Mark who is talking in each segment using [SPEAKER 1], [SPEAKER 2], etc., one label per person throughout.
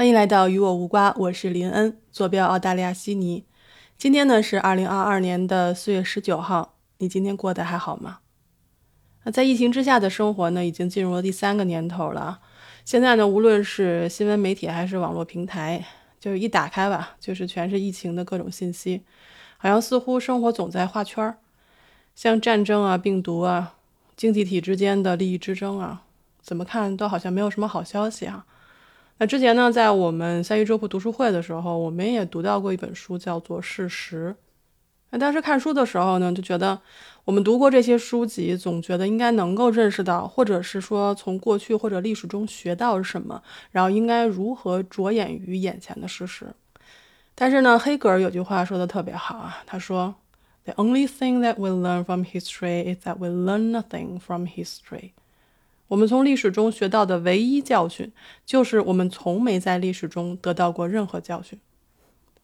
[SPEAKER 1] 欢迎来到与我无瓜，我是林恩，坐标澳大利亚悉尼。今天呢是二零二二年的四月十九号，你今天过得还好吗？那在疫情之下的生活呢，已经进入了第三个年头了。现在呢，无论是新闻媒体还是网络平台，就是一打开吧，就是全是疫情的各种信息，好像似乎生活总在画圈儿，像战争啊、病毒啊、经济体之间的利益之争啊，怎么看都好像没有什么好消息啊。那之前呢，在我们三一周铺读书会的时候，我们也读到过一本书，叫做《事实》。那当时看书的时候呢，就觉得我们读过这些书籍，总觉得应该能够认识到，或者是说从过去或者历史中学到什么，然后应该如何着眼于眼前的事实。但是呢，黑格尔有句话说的特别好啊，他说：“The only thing that we learn from history is that we learn nothing from history。”我们从历史中学到的唯一教训，就是我们从没在历史中得到过任何教训。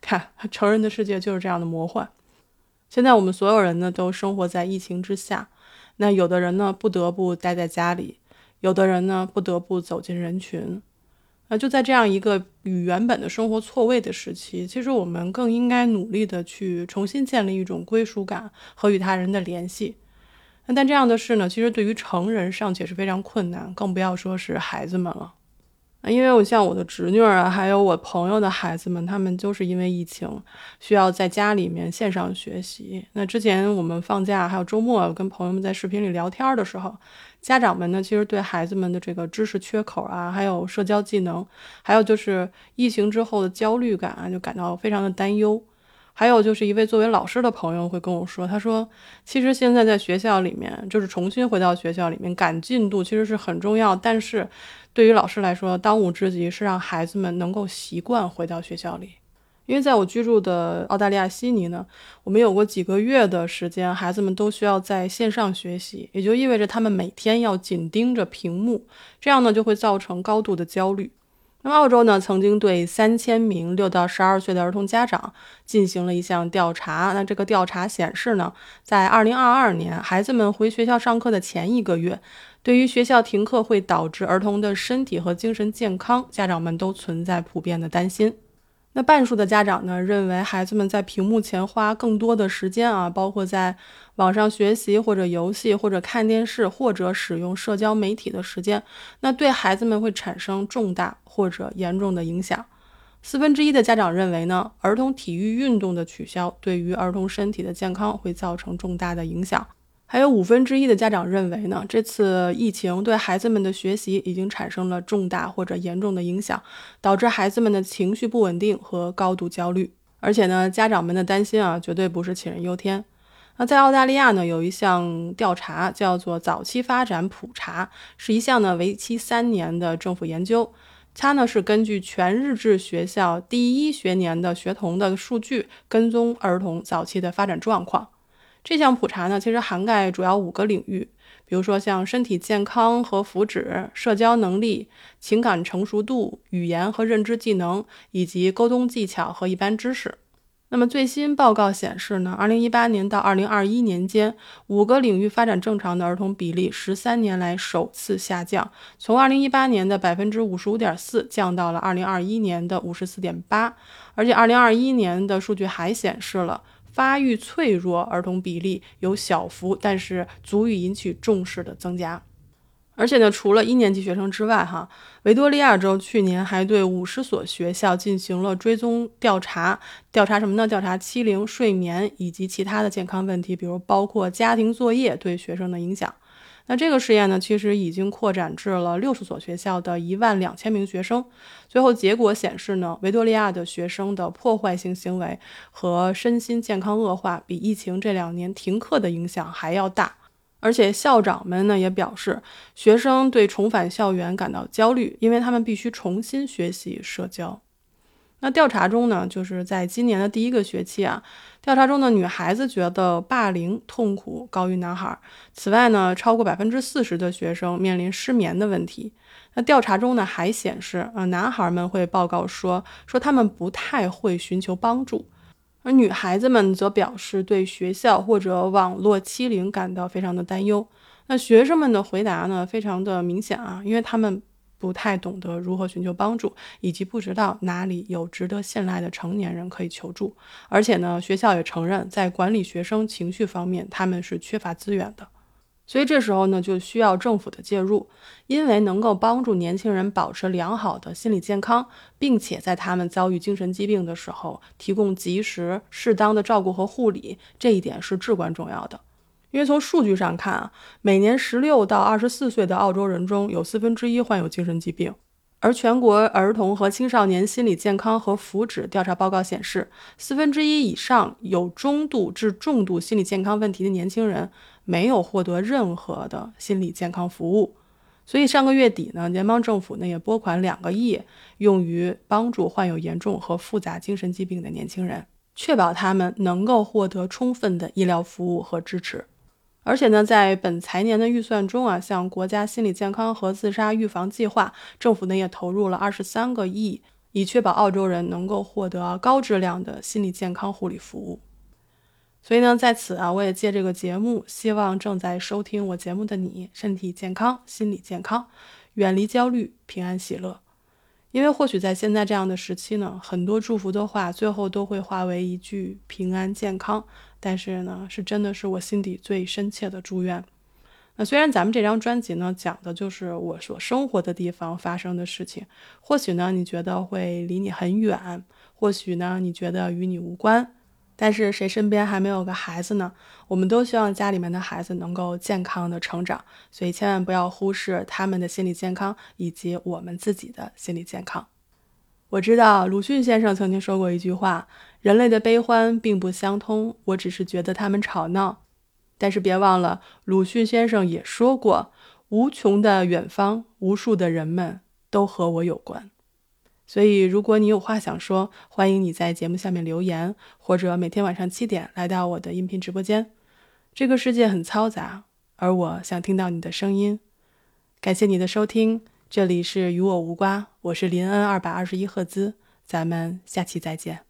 [SPEAKER 1] 看，成人的世界就是这样的魔幻。现在我们所有人呢，都生活在疫情之下。那有的人呢，不得不待在家里；有的人呢，不得不走进人群。那就在这样一个与原本的生活错位的时期，其实我们更应该努力的去重新建立一种归属感和与他人的联系。那但这样的事呢，其实对于成人尚且是非常困难，更不要说是孩子们了。因为我像我的侄女啊，还有我朋友的孩子们，他们就是因为疫情需要在家里面线上学习。那之前我们放假还有周末跟朋友们在视频里聊天的时候，家长们呢其实对孩子们的这个知识缺口啊，还有社交技能，还有就是疫情之后的焦虑感啊，就感到非常的担忧。还有就是一位作为老师的朋友会跟我说，他说，其实现在在学校里面，就是重新回到学校里面赶进度，其实是很重要。但是，对于老师来说，当务之急是让孩子们能够习惯回到学校里。因为在我居住的澳大利亚悉尼呢，我们有过几个月的时间，孩子们都需要在线上学习，也就意味着他们每天要紧盯着屏幕，这样呢就会造成高度的焦虑。那么，澳洲呢曾经对三千名六到十二岁的儿童家长进行了一项调查。那这个调查显示呢，在二零二二年孩子们回学校上课的前一个月，对于学校停课会导致儿童的身体和精神健康，家长们都存在普遍的担心。那半数的家长呢，认为孩子们在屏幕前花更多的时间啊，包括在网上学习或者游戏或者看电视或者使用社交媒体的时间，那对孩子们会产生重大或者严重的影响。四分之一的家长认为呢，儿童体育运动的取消对于儿童身体的健康会造成重大的影响。还有五分之一的家长认为呢，这次疫情对孩子们的学习已经产生了重大或者严重的影响，导致孩子们的情绪不稳定和高度焦虑。而且呢，家长们的担心啊，绝对不是杞人忧天。那在澳大利亚呢，有一项调查叫做早期发展普查，是一项呢为期三年的政府研究。它呢是根据全日制学校第一学年的学童的数据，跟踪儿童早期的发展状况。这项普查呢，其实涵盖主要五个领域，比如说像身体健康和福祉、社交能力、情感成熟度、语言和认知技能，以及沟通技巧和一般知识。那么最新报告显示呢，二零一八年到二零二一年间，五个领域发展正常的儿童比例十三年来首次下降，从二零一八年的百分之五十五点四降到了二零二一年的五十四点八，而且二零二一年的数据还显示了。发育脆弱儿童比例有小幅，但是足以引起重视的增加。而且呢，除了一年级学生之外，哈，维多利亚州去年还对五十所学校进行了追踪调查。调查什么呢？调查欺凌、睡眠以及其他的健康问题，比如包括家庭作业对学生的影响。那这个实验呢，其实已经扩展至了六十所学校的一万两千名学生。最后结果显示呢，维多利亚的学生的破坏性行为和身心健康恶化比疫情这两年停课的影响还要大。而且校长们呢也表示，学生对重返校园感到焦虑，因为他们必须重新学习社交。那调查中呢，就是在今年的第一个学期啊，调查中的女孩子觉得霸凌痛苦高于男孩。此外呢，超过百分之四十的学生面临失眠的问题。那调查中呢还显示，呃，男孩们会报告说，说他们不太会寻求帮助，而女孩子们则表示对学校或者网络欺凌感到非常的担忧。那学生们的回答呢，非常的明显啊，因为他们。不太懂得如何寻求帮助，以及不知道哪里有值得信赖的成年人可以求助。而且呢，学校也承认，在管理学生情绪方面，他们是缺乏资源的。所以这时候呢，就需要政府的介入，因为能够帮助年轻人保持良好的心理健康，并且在他们遭遇精神疾病的时候提供及时、适当的照顾和护理，这一点是至关重要的。因为从数据上看啊，每年十六到二十四岁的澳洲人中有四分之一患有精神疾病。而全国儿童和青少年心理健康和福祉调查报告显示，四分之一以上有中度至重度心理健康问题的年轻人没有获得任何的心理健康服务。所以上个月底呢，联邦政府呢也拨款两个亿，用于帮助患有严重和复杂精神疾病的年轻人，确保他们能够获得充分的医疗服务和支持。而且呢，在本财年的预算中啊，像国家心理健康和自杀预防计划，政府呢也投入了二十三个亿，以确保澳洲人能够获得高质量的心理健康护理服务。所以呢，在此啊，我也借这个节目，希望正在收听我节目的你，身体健康，心理健康，远离焦虑，平安喜乐。因为或许在现在这样的时期呢，很多祝福的话，最后都会化为一句平安健康。但是呢，是真的是我心底最深切的祝愿。那虽然咱们这张专辑呢讲的就是我所生活的地方发生的事情，或许呢你觉得会离你很远，或许呢你觉得与你无关，但是谁身边还没有个孩子呢？我们都希望家里面的孩子能够健康的成长，所以千万不要忽视他们的心理健康以及我们自己的心理健康。我知道鲁迅先生曾经说过一句话：“人类的悲欢并不相通，我只是觉得他们吵闹。”但是别忘了，鲁迅先生也说过：“无穷的远方，无数的人们都和我有关。”所以，如果你有话想说，欢迎你在节目下面留言，或者每天晚上七点来到我的音频直播间。这个世界很嘈杂，而我想听到你的声音。感谢你的收听。这里是与我无瓜，我是林恩二百二十一赫兹，咱们下期再见。